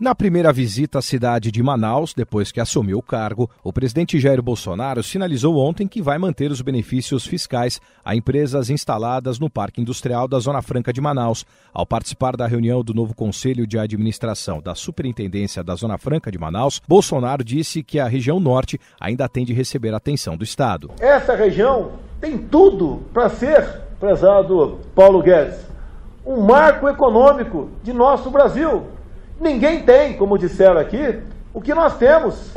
Na primeira visita à cidade de Manaus, depois que assumiu o cargo, o presidente Jair Bolsonaro sinalizou ontem que vai manter os benefícios fiscais a empresas instaladas no Parque Industrial da Zona Franca de Manaus. Ao participar da reunião do novo Conselho de Administração da Superintendência da Zona Franca de Manaus, Bolsonaro disse que a região norte ainda tem de receber atenção do Estado. Essa região tem tudo para ser, prezado Paulo Guedes, um marco econômico de nosso Brasil Ninguém tem, como disseram aqui, o que nós temos.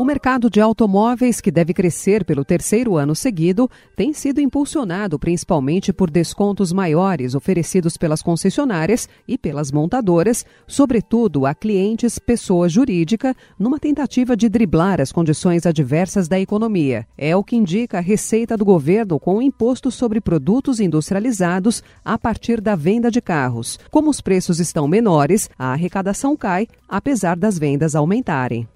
O mercado de automóveis, que deve crescer pelo terceiro ano seguido, tem sido impulsionado principalmente por descontos maiores oferecidos pelas concessionárias e pelas montadoras, sobretudo a clientes pessoa jurídica, numa tentativa de driblar as condições adversas da economia. É o que indica a receita do governo com o imposto sobre produtos industrializados a partir da venda de carros. Como os preços estão menores, a arrecadação cai, apesar das vendas aumentarem.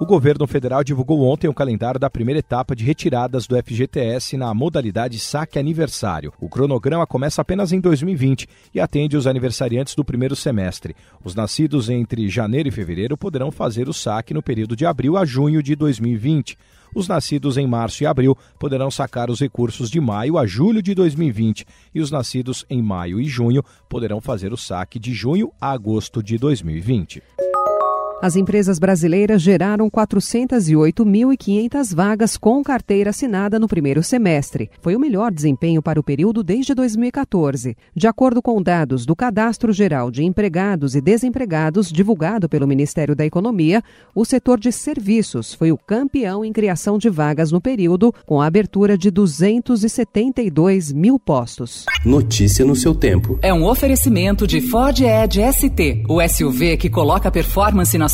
O governo federal divulgou ontem o calendário da primeira etapa de retiradas do FGTS na modalidade saque aniversário. O cronograma começa apenas em 2020 e atende os aniversariantes do primeiro semestre. Os nascidos entre janeiro e fevereiro poderão fazer o saque no período de abril a junho de 2020. Os nascidos em março e abril poderão sacar os recursos de maio a julho de 2020 e os nascidos em maio e junho poderão fazer o saque de junho a agosto de 2020. As empresas brasileiras geraram 408.500 vagas com carteira assinada no primeiro semestre. Foi o melhor desempenho para o período desde 2014. De acordo com dados do Cadastro Geral de Empregados e Desempregados, divulgado pelo Ministério da Economia, o setor de serviços foi o campeão em criação de vagas no período, com a abertura de 272 mil postos. Notícia no seu tempo. É um oferecimento de Ford Edge ST, o SUV que coloca performance na